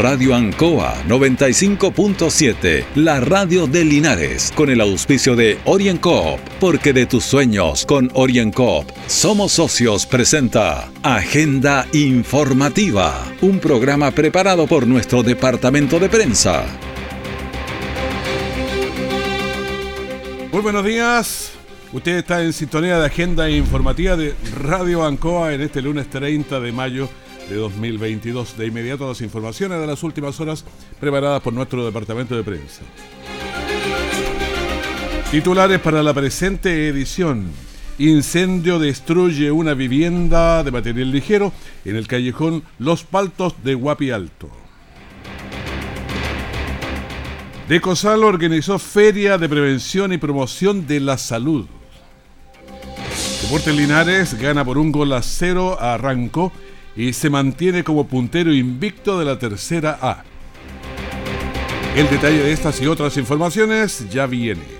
Radio Ancoa 95.7, la radio de Linares, con el auspicio de OrienCoop, porque de tus sueños con OrienCoop somos socios presenta Agenda Informativa, un programa preparado por nuestro departamento de prensa. Muy buenos días. Usted está en sintonía de Agenda Informativa de Radio Ancoa en este lunes 30 de mayo de 2022. De inmediato las informaciones de las últimas horas preparadas por nuestro departamento de prensa. Titulares para la presente edición. Incendio destruye una vivienda de material ligero en el callejón Los Paltos de Guapi Alto. Decosal organizó Feria de Prevención y Promoción de la Salud. Deportes Linares gana por un gol a cero a Arranco y se mantiene como puntero invicto de la tercera A. El detalle de estas y otras informaciones ya viene.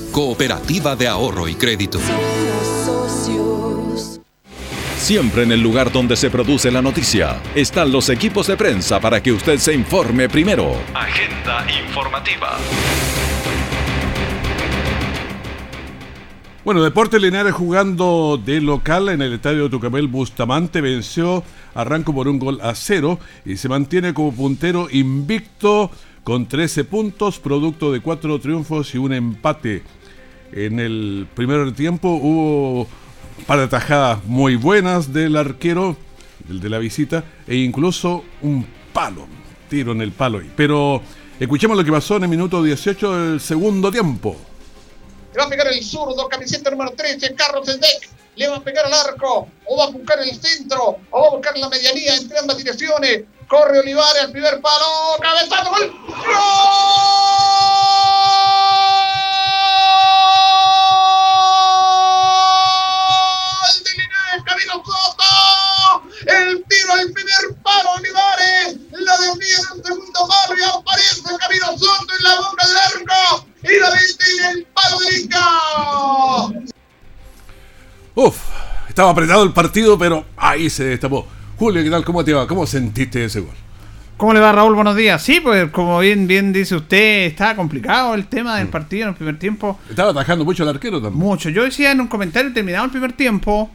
cooperativa de ahorro y crédito. Siempre en el lugar donde se produce la noticia están los equipos de prensa para que usted se informe primero. Agenda informativa. Bueno, Deportes Linares jugando de local en el estadio Tucamel Bustamante venció a Arranco por un gol a cero y se mantiene como puntero invicto con 13 puntos, producto de cuatro triunfos y un empate. En el primer tiempo hubo para tajadas muy buenas del arquero, el de la visita, e incluso un palo, tiro en el palo. Pero escuchemos lo que pasó en el minuto 18 del segundo tiempo. Le va a pegar el zurdo, camiseta número 13, Carlos Sendek. Le va a pegar al arco, o va a buscar el centro, o va a buscar la medianía entre ambas direcciones. Corre Olivares al primer palo, cabezazo, gol. ¡Gol! Tiro al primer palo, Olivares. La de segundo palo y aparece Camilo Soto en la boca del arco. Y la viste en el palo. Uf, estaba apretado el partido, pero ahí se destapó. Julio, ¿qué tal? ¿Cómo te va? ¿Cómo sentiste ese gol? ¿Cómo le va Raúl? Buenos días. Sí, pues como bien, bien dice usted, estaba complicado el tema del partido en el primer tiempo. Estaba atajando mucho el arquero también. Mucho. Yo decía en un comentario terminado el primer tiempo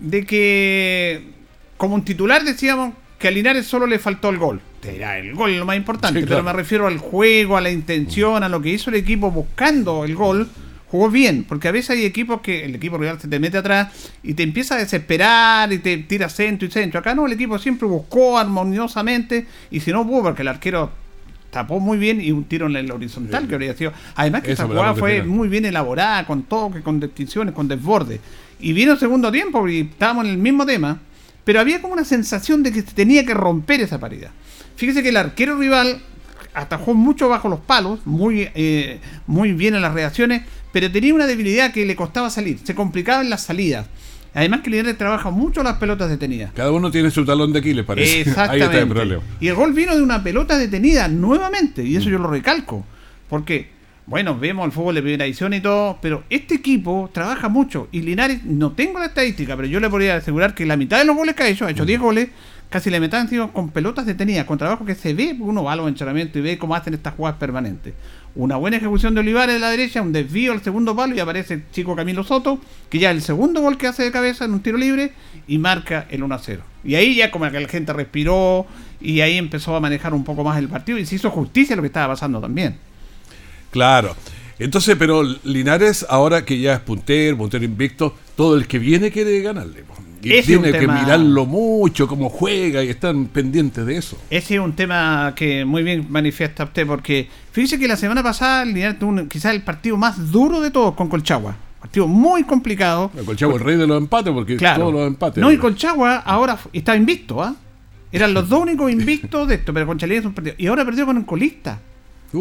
de que como un titular decíamos que a Linares solo le faltó el gol. Era el gol lo más importante, Sí, claro. pero me refiero al juego, a la intención, a lo que hizo el equipo buscando el gol. Jugó bien, porque a veces hay equipos que el equipo rival se te mete atrás y te empieza a desesperar y te tira centro y centro. Acá no, el equipo siempre buscó armoniosamente y si no pudo, porque el arquero tapó muy bien y un tiro en el horizontal que habría sido. Además que esa jugada fue final. muy bien elaborada, con toque, con distinciones, con desborde. Y vino el segundo tiempo y estábamos en el mismo tema, pero había como una sensación de que se tenía que romper esa paridad. Fíjese que el arquero rival atajó mucho bajo los palos, muy, eh, muy bien en las reacciones, pero tenía una debilidad que le costaba salir, se complicaba en las salidas. Además que Linares trabaja mucho las pelotas detenidas. Cada uno tiene su talón de Aquiles, parece. Ahí Exactamente. está el problema. Y el gol vino de una pelota detenida nuevamente, y eso yo lo recalco. Porque, bueno, vemos el fútbol de primera edición y todo, pero este equipo trabaja mucho. Y Linares, no tengo la estadística, pero yo le podría asegurar que la mitad de los goles que ha hecho, ha hecho 10 goles, casi la mitad han sido con pelotas detenidas, con trabajo que se ve, uno va a los entrenamientos y ve cómo hacen estas jugadas permanentes. Una buena ejecución de Olivares de la derecha, un desvío al segundo palo y aparece el chico Camilo Soto, que ya el segundo gol que hace de cabeza en un tiro libre y marca el 1-0. Y ahí ya como que la gente respiró y ahí empezó a manejar un poco más el partido y se hizo justicia lo que estaba pasando también. Claro. Entonces, pero Linares, ahora que ya es puntero, puntero invicto, todo el que viene quiere ganarle. Y Ese un tiene que tema- mirarlo mucho, cómo juega, y están pendientes de eso. Ese es un tema que muy bien manifiesta usted, porque fíjese que la semana pasada Linares tuvo un- quizás el partido más duro de todos con Colchagua. Partido muy complicado. El Colchagua, el rey de los empates, porque Claro. todos los empates. No, y Colchagua ahora está invicto, ¿ah? Eran los dos únicos invictos de esto, pero Conchalí es un partido. Y ahora perdió con el colista.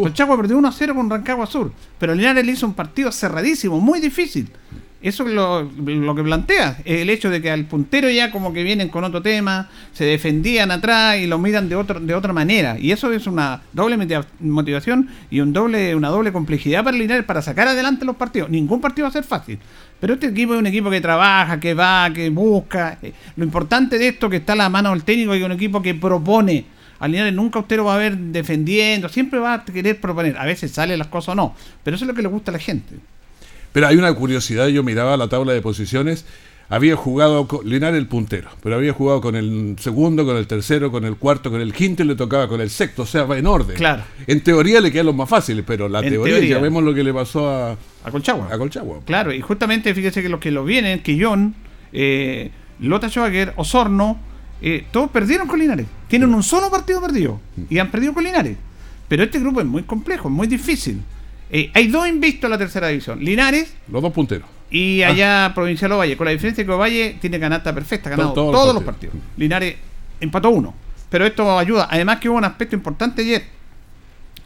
Colchagua perdió 1 a 0 con Rancagua Sur, pero Linares le hizo un partido cerradísimo, muy difícil. Eso es lo, que plantea, el hecho de que al puntero ya como que vienen con otro tema, se defendían atrás y lo miran de otro, de otra manera. Y eso es una doble motiva- motivación y un doble, una doble complejidad para Linares para sacar adelante los partidos. Ningún partido va a ser fácil. Pero este equipo es un equipo que trabaja, que va, que busca. Eh, Lo importante de esto que está a la mano del técnico y un equipo que propone. Al Linares nunca usted lo va a ver defendiendo, siempre va a querer proponer. A veces sale las cosas o no, pero eso es lo que le gusta a la gente. Pero hay una curiosidad, yo miraba la tabla de posiciones, había jugado con Linares el puntero, pero había jugado con el segundo, con el tercero, con el cuarto, con el quinto y le tocaba con el sexto, o sea, va en orden. Claro. En teoría le quedan los más fáciles, pero la En teoría, teoría. ya vemos lo que le pasó a, A Colchagua. a Colchagua. Claro, y justamente fíjese que los que lo vienen, Quillón, eh, Lota Schwager, Osorno, eh, todos perdieron con Linares. Tienen un solo partido perdido y han perdido con Linares. Pero este grupo es muy complejo, es muy difícil. Eh, hay dos invictos en la tercera división: Linares Los dos punteros. y Ah. allá Provincial Ovalle. Con la diferencia que Ovalle tiene canasta perfecta, ha ganado Todos todos, los los partidos. partidos. Linares empató uno. Pero esto ayuda. Además que hubo un aspecto importante ayer.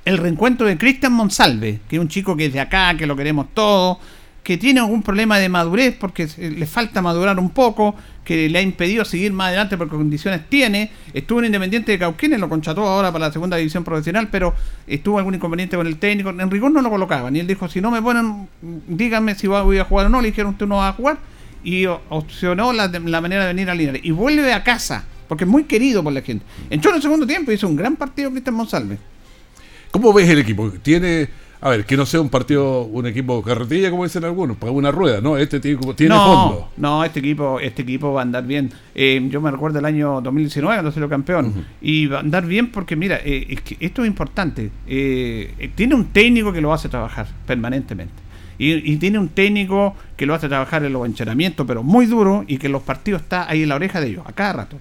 El reencuentro de Cristian Monsalve, que es un chico que es de acá, que lo queremos todos, que tiene algún problema de madurez porque le falta madurar un poco, que le ha impedido seguir más adelante porque condiciones tiene. Estuvo en Independiente de Cauquenes, lo contrató ahora para la segunda división profesional, pero estuvo algún inconveniente con el técnico. En rigor no lo colocaban y él dijo, si no me ponen, díganme si voy a jugar o no. Le dijeron, usted no va a jugar. Y opcionó la, la manera de venir a Linares. Y vuelve a casa, porque es muy querido por la gente. Entró en el segundo tiempo y hizo un gran partido Cristian Monsalve. ¿Cómo ves el equipo? Tiene, a ver, que no sea un partido, un equipo carretilla, como dicen algunos, para una rueda, ¿no? Este tiene, tiene no, fondo. No, este equipo, este equipo va a andar bien. Eh, yo me recuerdo el año 2019 cuando salió campeón. Y va a andar bien porque, mira, eh, es que esto es importante. Eh, eh, tiene un técnico que lo hace trabajar permanentemente. Y, y tiene un técnico que lo hace trabajar en los entrenamientos, pero muy duro, y que en los partidos está ahí en la oreja de ellos, a cada rato.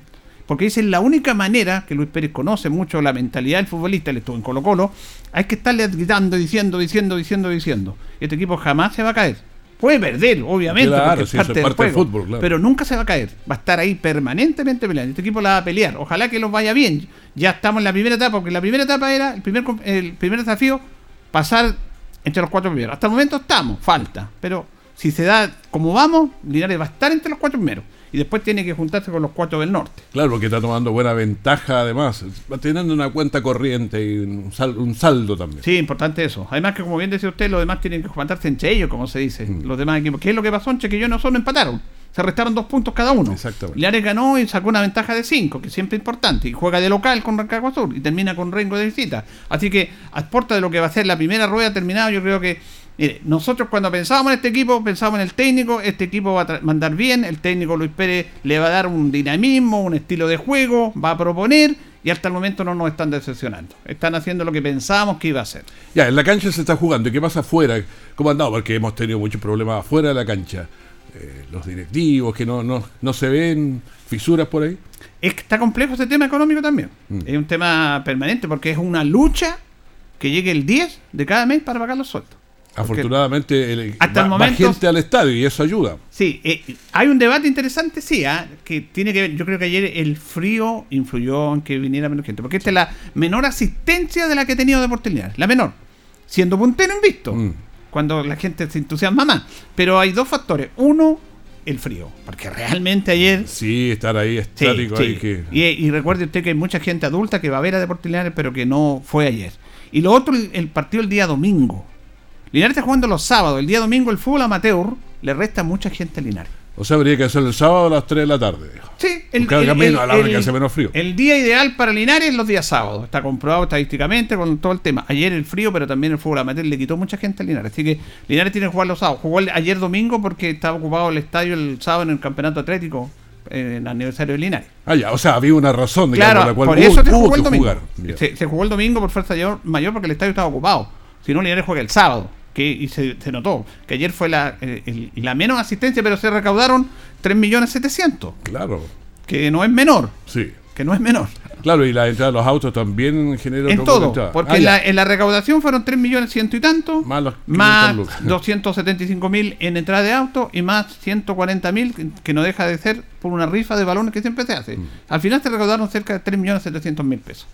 Porque es la única manera que Luis Pérez conoce mucho la mentalidad del futbolista, él estuvo en Colo Colo, hay que estarle gritando, diciendo, diciendo, diciendo, diciendo. Este equipo jamás se va a caer. Puede perder, obviamente, Claro, porque es parte, es del, parte del juego, fútbol, claro. pero nunca se va a caer. Va a estar ahí permanentemente peleando. Este equipo la va a pelear. Ojalá que los vaya bien. Ya estamos en la primera etapa, porque la primera etapa era el primer, el primer desafío, pasar entre los cuatro primeros. Hasta el momento estamos, falta. Pero si se da como vamos, Linares va a estar entre los cuatro primeros. Y después tiene que juntarse con los cuatro del norte. Claro, porque está tomando buena ventaja además. Va teniendo una cuenta corriente y un, sal- un saldo también. Sí, importante eso. Además que como bien decía usted, los demás tienen que juntarse entre ellos, como se dice. Mm. Los demás equipos. ¿Qué es lo que pasó en Chequillo? No solo empataron. Se restaron dos puntos cada uno. Exactamente. Linares ganó y sacó una ventaja de cinco, que siempre es importante. Y juega de local con Rancagua Sur y termina con Rengo de visita. Así que, a de lo que va a ser la primera rueda terminada, yo creo que mire, nosotros cuando pensábamos en este equipo, pensábamos en el técnico, este equipo va a mandar bien, el técnico Luis Pérez le va a dar un dinamismo, un estilo de juego, va a proponer y hasta el momento no nos están decepcionando. Están haciendo lo que pensábamos que iba a hacer. Ya, en la cancha se está jugando. ¿Y qué pasa afuera? ¿Cómo han dado? Porque hemos tenido muchos problemas afuera de la cancha. Eh, los directivos, que no, no, no se ven fisuras por ahí. Es que está complejo ese tema económico también. Mm. Es un tema permanente porque es una lucha que llegue el 10 de cada mes para pagar los sueldos. Afortunadamente, el, Hasta va, el va momento- gente al estadio y eso ayuda. Sí, eh, hay un debate interesante, sí, ah, que tiene que ver, yo creo que ayer el frío influyó en que viniera menos gente, porque esta es la menor asistencia de la que ha tenido Deportes Linares, la menor, siendo puntero invicto, Mm. cuando la gente se entusiasma más. Pero hay dos factores, uno, el frío, porque realmente ayer... Sí, estar ahí estático sí. ahí que. Y, y recuerde usted que hay mucha gente adulta que va a ver a Deportes Linares, pero que no fue ayer. Y lo otro, el, el partido el día domingo. Linares está jugando los sábados. El día domingo el fútbol amateur le resta mucha gente a Linares. O sea, habría que hacerlo el sábado a las 3 de la tarde. Sí, Porque haga menos, a la hora que hace menos frío. el día ideal para Linares es los días sábados. Está comprobado estadísticamente con todo el tema. Ayer el frío, pero también el fútbol amateur le quitó mucha gente a Linares. Así que Linares tiene que jugar los sábados. Jugó el- ayer domingo porque estaba ocupado el estadio el sábado en el campeonato atlético, eh, en el aniversario de Linares. Ah, ya, o sea, había una razón, digamos, Claro, la cual por hubo, eso se hubo jugó el domingo. Se, se jugó el domingo por fuerza mayor, mayor porque el estadio estaba ocupado. Si no, Linares juega el sábado. Que, y se, se notó que ayer fue la, eh, el- la menos asistencia, pero se recaudaron 3.700.000, Claro, que no es menor. sí. Que no es menor. Claro, y la entrada de los autos también genera En todo. entrada. Porque Ah, en, la, en la recaudación fueron 3 millones ciento y tanto. Más los 500 Más lucas. 275 mil en entrada de auto y más 140 mil que, que no deja de ser por una rifa de balones que siempre se hace. Mm. Al final se recaudaron cerca de 3 millones 700 mil pesos.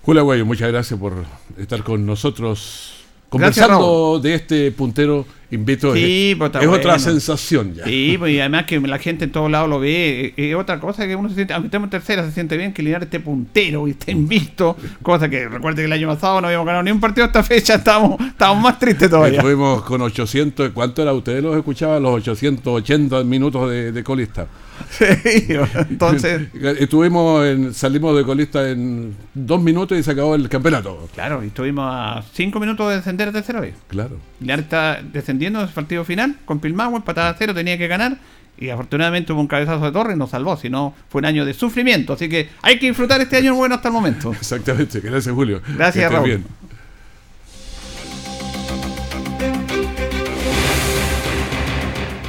Julio Aguayo, muchas gracias por estar con nosotros Gracias, conversando de este puntero invito. Sí, es pues, es otra sensación ya. Sí, pues, y además que la gente en todos lados lo ve. Es otra cosa que uno se siente, aunque estemos en tercera, se siente bien que Linares esté puntero y esté invicto. Cosa que recuerde que el año pasado no habíamos ganado ni un partido hasta fecha, estábamos, estábamos más tristes todavía. Estuvimos con 800, ¿cuánto era? Ustedes los escuchaban, los 880 minutos de, de colista. Sí, entonces, Estuvimos en, salimos de colista en dos minutos y se acabó el campeonato. claro, y estuvimos a cinco minutos de descender tercera vez. Claro. Linares está descendiendo en el partido final con Pilmagua, empatada a cero, tenía que ganar. Y afortunadamente hubo un cabezazo de torre y nos salvó, si no fue un año de sufrimiento. Así que hay que disfrutar este año bueno hasta el momento. Exactamente. Gracias, Julio. Gracias, Raúl. bien.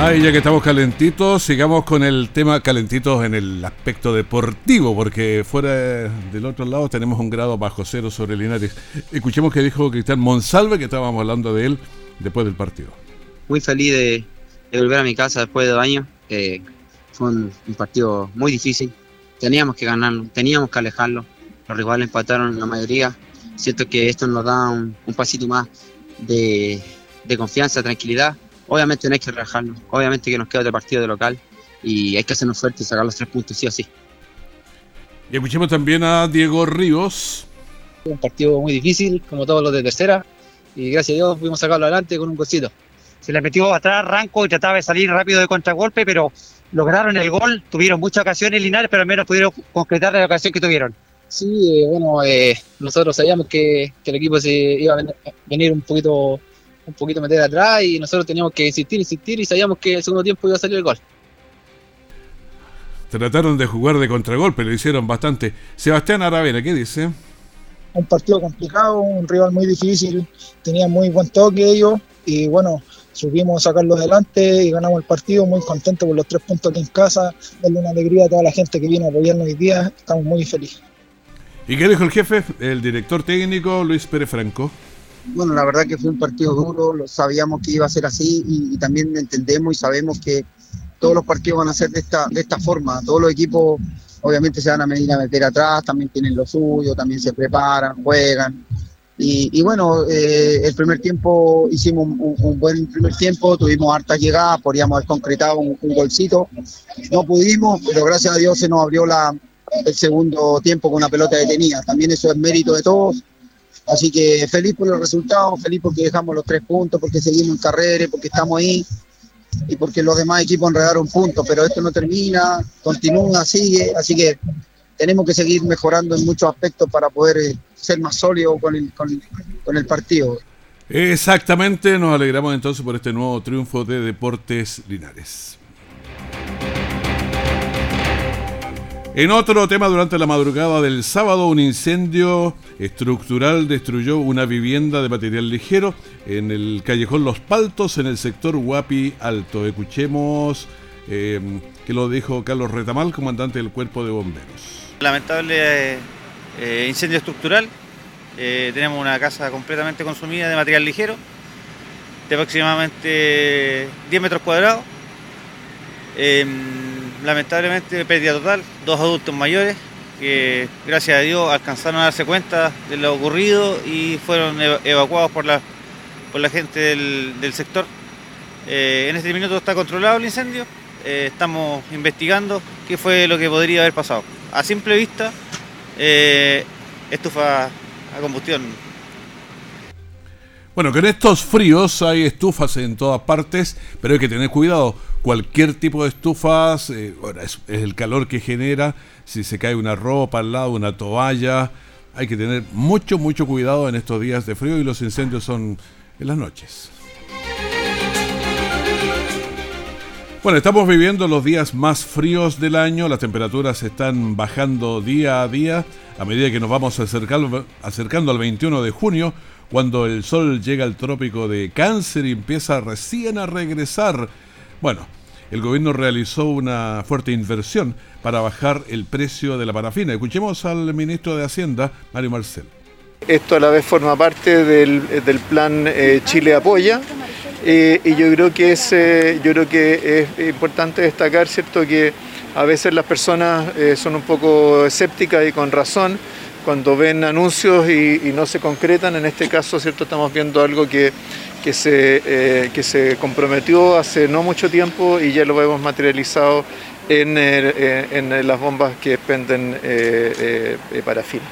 Ay, ya que estamos calentitos, sigamos con el tema calentitos en el aspecto deportivo, porque fuera del otro lado tenemos un grado bajo cero sobre Linares. Escuchemos que dijo Cristian Monsalve, que estábamos hablando de él después del partido. muy feliz de, volver a mi casa después de dos años. Fue un, partido muy difícil. Teníamos que ganarlo, teníamos que alejarlo. Los rivales empataron la mayoría. Siento que esto nos da un, pasito más de confianza, tranquilidad. Obviamente no hay que relajarnos. Obviamente que nos queda otro partido de local y hay que hacernos fuertes y sacar los tres puntos sí o sí. Y escuchemos también a Diego Ríos. un partido muy difícil, como todos los de tercera, y gracias a Dios pudimos sacarlo adelante con un golcito. se le metió atrás Ranco y trataba de salir rápido de contragolpe, pero lograron el gol, tuvieron muchas ocasiones Linares, pero al menos pudieron concretar la ocasión que tuvieron. Sí, eh, bueno, eh, nosotros sabíamos que, que el equipo se iba a ven- venir un poquito un poquito meter atrás y nosotros teníamos que insistir, insistir y sabíamos que el segundo tiempo iba a salir el gol. Trataron de jugar de contragolpe, lo hicieron bastante. Sebastián Aravena, ¿qué dice? un partido complicado, un rival muy difícil, tenía muy buen toque ellos y bueno, supimos sacarlo adelante y ganamos el partido, muy contentos por los tres puntos aquí en casa, darle una alegría a toda la gente que vino a apoyarnos hoy día, estamos muy felices. ¿Y qué dijo el jefe? El director técnico Luis Pérez Franco. Bueno, la verdad que fue un partido duro, lo sabíamos que iba a ser así y, también entendemos y sabemos que todos los partidos van a ser de esta, de esta forma. Todos los equipos obviamente se van a a meter atrás, también tienen lo suyo, también se preparan, juegan. Y, bueno, eh, el primer tiempo hicimos un, buen primer tiempo, tuvimos hartas llegadas, podríamos haber concretado un, un golcito. No pudimos, pero gracias a Dios se nos abrió el segundo tiempo con una pelota detenida. También eso es mérito de todos. Así que feliz por los resultados, feliz porque dejamos los tres puntos, porque seguimos en carrera, porque estamos ahí y porque los demás equipos enredaron puntos, pero esto no termina, continúa, sigue, así que tenemos que seguir mejorando en muchos aspectos para poder eh, ser más sólidos con el, con, con el partido. Exactamente, nos alegramos entonces por este nuevo triunfo de Deportes Linares. En otro tema, durante la madrugada del sábado, un incendio estructural destruyó una vivienda de material ligero en el callejón Los Paltos, en el sector Guapi Alto. Escuchemos eh, que lo dijo Carlos Retamal, comandante del Cuerpo de Bomberos. Lamentable eh, eh, incendio estructural. Eh, tenemos una casa completamente consumida de material ligero, de aproximadamente 10 metros cuadrados. Lamentablemente pérdida total, dos adultos mayores que gracias a Dios alcanzaron a darse cuenta de lo ocurrido y fueron eva- evacuados por la, por la gente del, del sector. Eh, en este minuto está controlado el incendio, eh, estamos investigando qué fue lo que podría haber pasado. A simple vista, eh, estufa a combustión Bueno, con estos fríos hay estufas en todas partes, pero hay que tener cuidado. Cualquier tipo de estufas, eh, es el calor que genera, si se cae una ropa al lado, una toalla, hay que tener mucho, mucho cuidado en estos días de frío y los incendios son en las noches. Bueno, estamos viviendo los días más fríos del año, las temperaturas están bajando día a día a medida que nos vamos acercando, acercando al 21 de junio, cuando el sol llega al trópico de Cáncer y empieza recién a regresar. Bueno, el gobierno realizó una fuerte inversión para bajar el precio de la parafina. Escuchemos al ministro de Hacienda, Mario Marcel. Esto a la vez forma parte del, plan eh, Chile Apoya eh, y yo creo que es, eh, yo creo que es importante destacar cierto que a veces las personas son un poco escépticas y con razón cuando ven anuncios y, y no se concretan. En este caso, cierto, estamos viendo algo que, que se, eh, que se comprometió hace no mucho tiempo y ya lo vemos materializado en, eh, en las bombas que expenden eh, eh, parafina.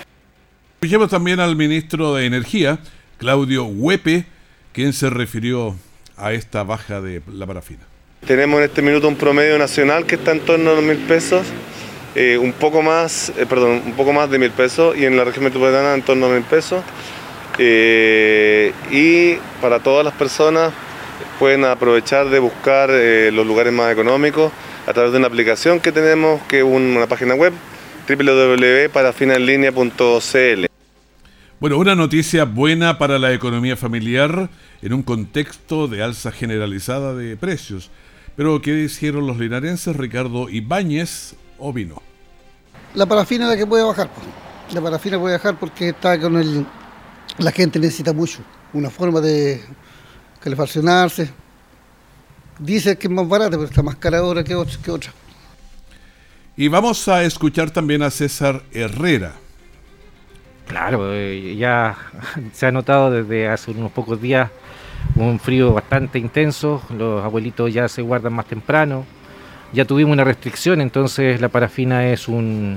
Escuchemos también al ministro de Energía, Claudio Huepe, quien se refirió a esta baja de la parafina. Tenemos en este minuto un promedio nacional que está en torno a los mil pesos, eh, un poco más, eh, perdón, un poco más de mil pesos y en la región metropolitana en torno a mil pesos. Eh, y para todas las personas pueden aprovechar de buscar eh, los lugares más económicos a través de una aplicación que tenemos, que es una página web www.parafinanlinea.cl. Bueno, una noticia buena para la economía familiar en un contexto de alza generalizada de precios. Pero, ¿qué hicieron los linarenses? Ricardo Ibáñez opinó. La parafina es la que puede bajar. La parafina puede bajar porque está con el. La gente necesita mucho. Una forma de calefaccionarse. Dice que es más barata, pero está más cara ahora que otra. Que otra. Y vamos a escuchar también a César Herrera. Claro, eh, ya se ha notado desde hace unos pocos días un frío bastante intenso, los abuelitos ya se guardan más temprano, ya tuvimos una restricción, entonces la parafina es un,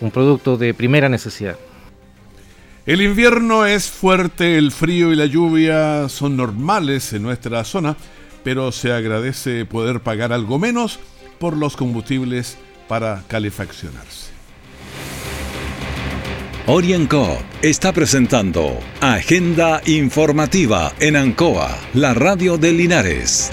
un producto de primera necesidad. El invierno es fuerte, el frío y la lluvia son normales en nuestra zona, pero se agradece poder pagar algo menos por los combustibles para calefaccionarse. Orienco está presentando Agenda Informativa en Ancoa, la radio de Linares.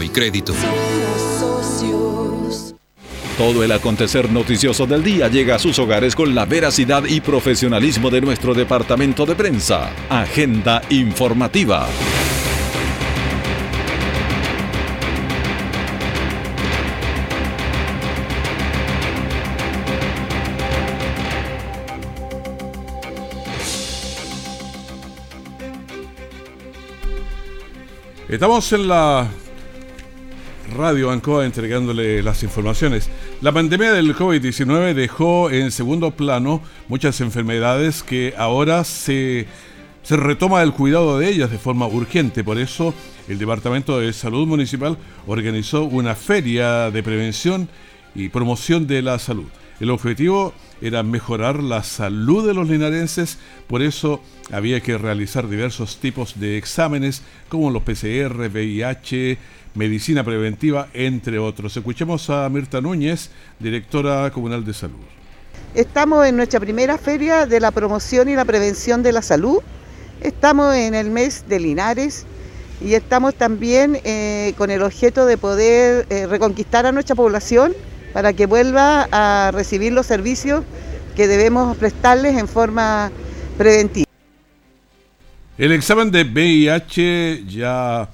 y crédito. Todo el acontecer noticioso del día llega a sus hogares con la veracidad y profesionalismo de nuestro departamento de prensa. Agenda informativa. Estamos en la radio Ancoa entregándole las informaciones. La pandemia del COVID-19 dejó en segundo plano muchas enfermedades que ahora se, se retoma el cuidado de ellas de forma urgente. Por eso el Departamento de Salud Municipal organizó una feria de prevención y promoción de la salud. El objetivo era mejorar la salud de los linarenses, por eso había que realizar diversos tipos de exámenes como los PCR, VIH, medicina preventiva, entre otros. Escuchemos a Mirta Núñez, directora comunal de salud. Estamos en nuestra primera feria de la promoción y la prevención de la salud. Estamos en el mes de Linares y estamos también eh, con el objeto de poder eh, reconquistar a nuestra población para que vuelva a recibir los servicios que debemos prestarles en forma preventiva. El examen de VIH ya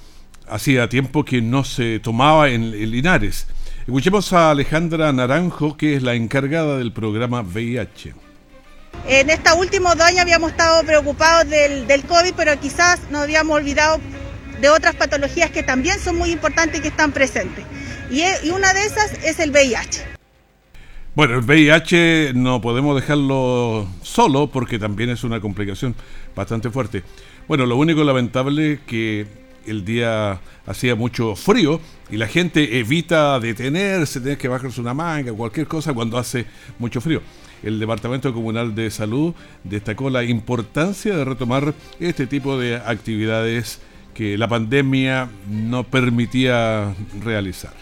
hacía tiempo que no se tomaba en, en Linares. Escuchemos a Alejandra Naranjo, que es la encargada del programa VIH. En estos últimos dos años habíamos estado preocupados del, del COVID, pero quizás nos habíamos olvidado de otras patologías que también son muy importantes y que están presentes. Y, y una de esas es el VIH. Bueno, el VIH no podemos dejarlo solo porque también es una complicación bastante fuerte. Bueno, lo único lamentable es que el día hacía mucho frío y la gente evita detenerse, tener que bajarse una manga, cualquier cosa cuando hace mucho frío. El Departamento Comunal de Salud destacó la importancia de retomar este tipo de actividades que la pandemia no permitía realizar.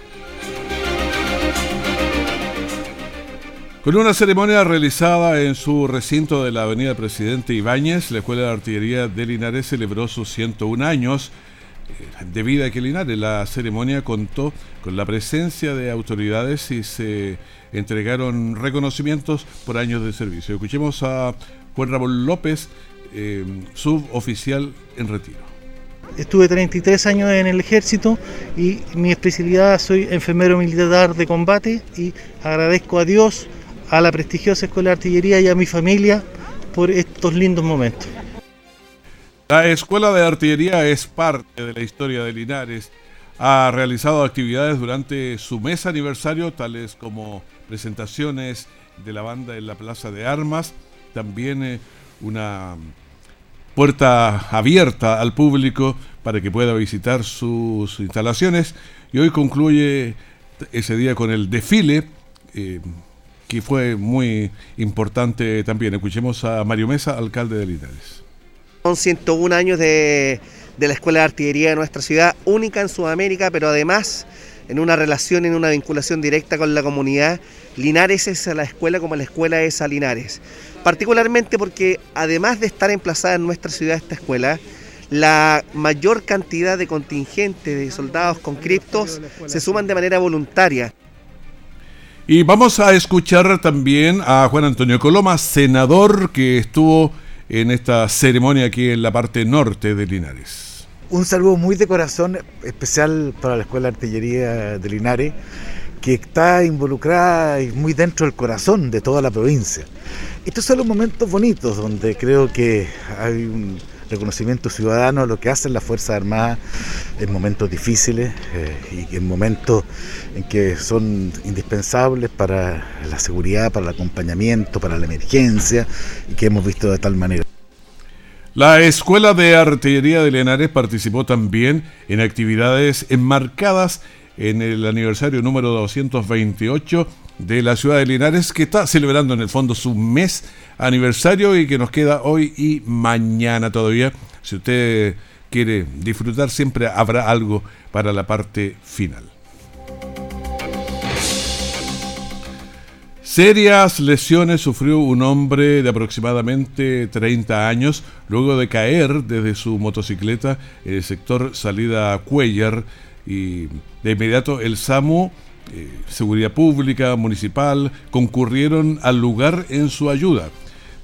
Con una ceremonia realizada en su recinto de la Avenida Presidente Ibáñez, la Escuela de Artillería de Linares celebró sus 101 años de vida que Linares. La ceremonia contó con la presencia de autoridades y se entregaron reconocimientos por años de servicio. Escuchemos a Juan Ramón López, eh, suboficial en retiro. Estuve 33 años en el ejército y mi especialidad soy enfermero militar de combate y agradezco a Dios a la prestigiosa Escuela de Artillería y a mi familia por estos lindos momentos. La Escuela de Artillería es parte de la historia de Linares. Ha realizado actividades durante su mes aniversario, tales como presentaciones de la banda en la Plaza de Armas, también eh, una puerta abierta al público para que pueda visitar sus instalaciones y hoy concluye ese día con el desfile eh, que fue muy importante también. Escuchemos a Mario Mesa, alcalde de Linares. Son 101 años de, la Escuela de Artillería de nuestra ciudad, única en Sudamérica, pero además en una relación, en una vinculación directa con la comunidad. Linares es a la escuela como la escuela es a Linares. Particularmente porque además de estar emplazada en nuestra ciudad esta escuela, la mayor cantidad de contingentes de soldados con criptos se suman de manera voluntaria. Y vamos a escuchar también a Juan Antonio Coloma, senador que estuvo en esta ceremonia aquí en la parte norte de Linares. Un saludo muy de corazón especial para la Escuela de Artillería de Linares, que está involucrada y muy dentro del corazón de toda la provincia. Estos son los momentos bonitos donde creo que hay un reconocimiento ciudadano a lo que hacen las Fuerzas Armadas en momentos difíciles eh, y en momentos en que son indispensables para la seguridad, para el acompañamiento, para la emergencia y que hemos visto de tal manera. La Escuela de Artillería de Linares participó también en actividades enmarcadas en el aniversario número 228 de la ciudad de Linares, que está celebrando en el fondo su mes aniversario y que nos queda hoy y mañana todavía. Si usted quiere disfrutar, siempre habrá algo para la parte final. Serias lesiones sufrió un hombre de aproximadamente 30 años luego de caer desde su motocicleta en el sector salida Cuellar y de inmediato el SAMU eh, seguridad Pública, Municipal, concurrieron al lugar en su ayuda.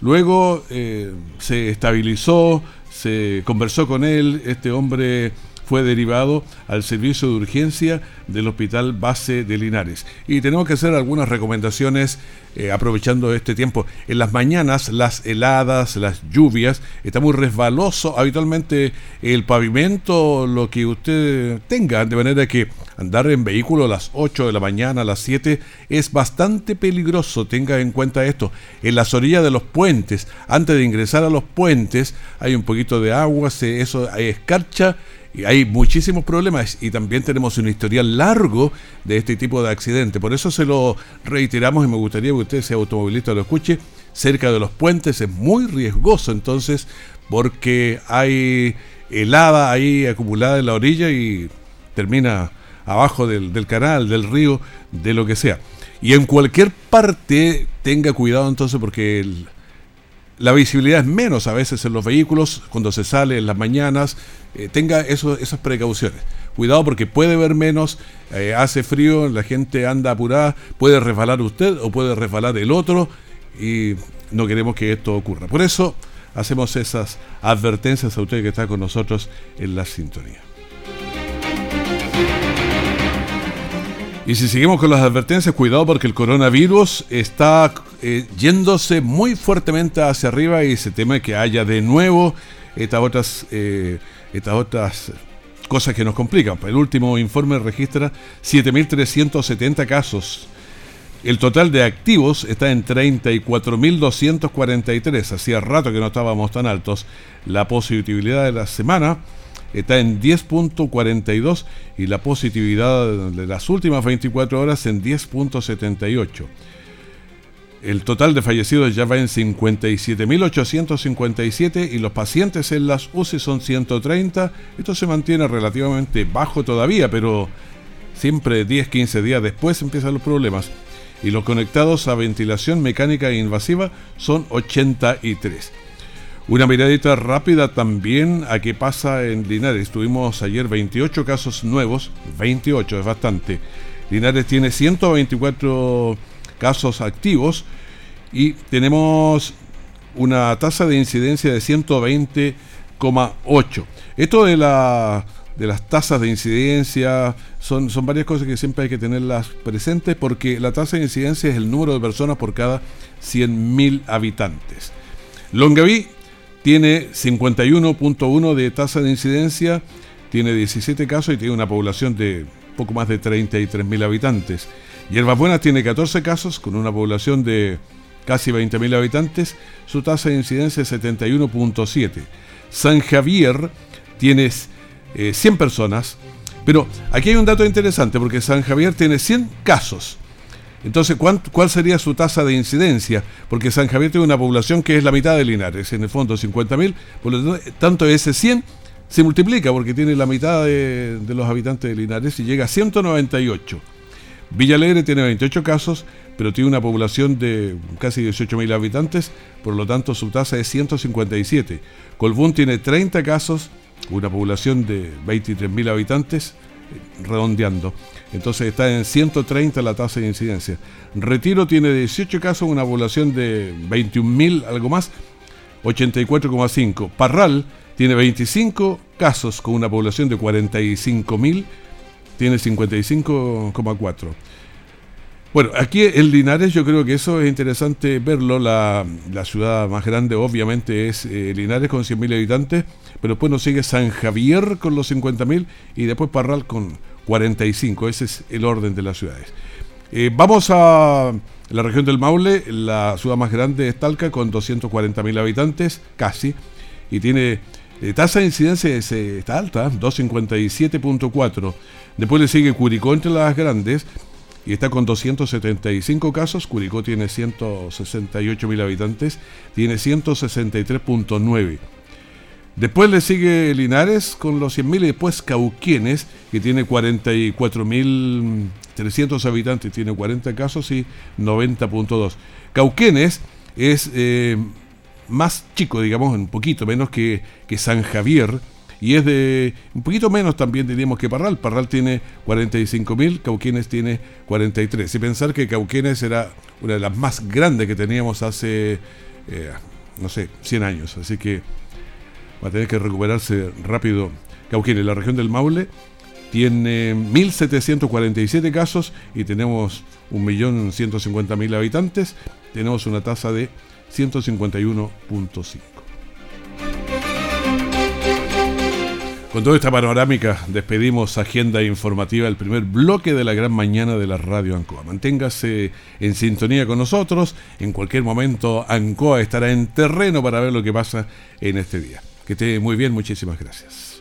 Luego eh, se estabilizó, se conversó con él, este hombre fue derivado al servicio de urgencia del Hospital Base de Linares. Y tenemos que hacer algunas recomendaciones eh, aprovechando este tiempo. En las mañanas, las heladas, las lluvias, está muy resbaloso habitualmente el pavimento, lo que usted tenga, de manera que andar en vehículo a las 8 de la mañana, a las 7, es bastante peligroso, tenga en cuenta esto. En las orillas de los puentes, antes de ingresar a los puentes, hay un poquito de agua, se, eso escarcha y hay muchísimos problemas y también tenemos un historial largo de este tipo de accidente. Por eso se lo reiteramos y me gustaría que usted sea automovilista lo escuche. Cerca de los puentes es muy riesgoso entonces porque hay helada ahí acumulada en la orilla y termina abajo del, canal, del río, de lo que sea. Y en cualquier parte tenga cuidado entonces porque la visibilidad es menos a veces en los vehículos cuando se sale en las mañanas. Eh, tenga esas precauciones. Cuidado porque puede ver menos, eh, hace frío, la gente anda apurada, puede resbalar usted o puede resbalar el otro y no queremos que esto ocurra. Por eso hacemos esas advertencias a usted que está con nosotros en la sintonía. Y si seguimos con las advertencias, cuidado porque el coronavirus está eh, yéndose muy fuertemente hacia arriba y se teme que haya de nuevo estas otras, eh, estas otras cosas que nos complican. El último informe registra 7.370 casos. El total de activos está en 34.243. Hacía rato que no estábamos tan altos. La positividad de la semana está en 10.42 y la positividad de las últimas 24 horas en 10.78. El total de fallecidos ya va en 57.857 y los pacientes en las UCI son 130. Esto se mantiene relativamente bajo todavía, pero siempre 10-15 días después empiezan los problemas. Y los conectados a ventilación mecánica e invasiva son 83. Una miradita rápida también a qué pasa en Linares. Tuvimos ayer 28 casos nuevos, 28 es bastante. Linares tiene 124 casos activos y tenemos una tasa de incidencia de 120,8. Esto de, la, de las tasas de incidencia son, son varias cosas que siempre hay que tenerlas presentes porque la tasa de incidencia es el número de personas por cada 100.000 habitantes. Longaví tiene 51.1 de tasa de incidencia, tiene 17 casos y tiene una población de poco más de 33.000 habitantes. Hierbas Buenas tiene 14 casos con una población de casi 20.000 habitantes, su tasa de incidencia es 71.7. San Javier tiene 100 personas, pero aquí hay un dato interesante porque San Javier tiene 100 casos. Entonces, ¿cuál sería su tasa de incidencia? Porque San Javier tiene una población que es la mitad de Linares, en el fondo 50.000, por lo tanto ese 100 se multiplica porque tiene la mitad de, de los habitantes de Linares y llega a 198. Villa Alegre tiene 28 casos, pero tiene una población de casi 18.000 habitantes, por lo tanto su tasa es 157. Colbún tiene 30 casos, una población de 23.000 habitantes, redondeando. Entonces está en 130 la tasa de incidencia. Retiro tiene 18 casos, una población de 21.000, algo más, 84,5. Parral tiene 25 casos con una población de 45.000 tiene 55,4. Bueno, aquí en Linares yo creo que eso es interesante verlo. La, ciudad más grande obviamente es eh, Linares con 100.000 habitantes, pero después nos sigue San Javier con los 50.000 y después Parral con 45. Ese es el orden de las ciudades. Eh, vamos a la región del Maule, la ciudad más grande es Talca con 240.000 habitantes, casi, y tiene eh, tasa de incidencia está alta, 257.4. Después le sigue Curicó entre las grandes y está con 275 casos. Curicó tiene 168 mil habitantes, tiene 163.9. Después le sigue Linares con los 100.000 y después Cauquienes, que tiene 44.300 habitantes, tiene 40 casos y 90.2. Cauquienes es eh, más chico, digamos, un poquito menos que, que San Javier, y es de un poquito menos también diríamos que Parral. Parral tiene 45.000, Cauquienes tiene 43. Y pensar que Cauquienes era una de las más grandes que teníamos hace, eh, no sé, 100 años. Así que va a tener que recuperarse rápido Cauquienes. La región del Maule tiene 1.747 casos y tenemos 1.150.000 habitantes. Tenemos una tasa de 151.5. Con toda esta panorámica despedimos Agenda Informativa, el primer bloque de la gran mañana de la Radio Ancoa. Manténgase en sintonía con nosotros. En cualquier momento Ancoa estará en terreno para ver lo que pasa en este día. Que esté muy bien, muchísimas gracias.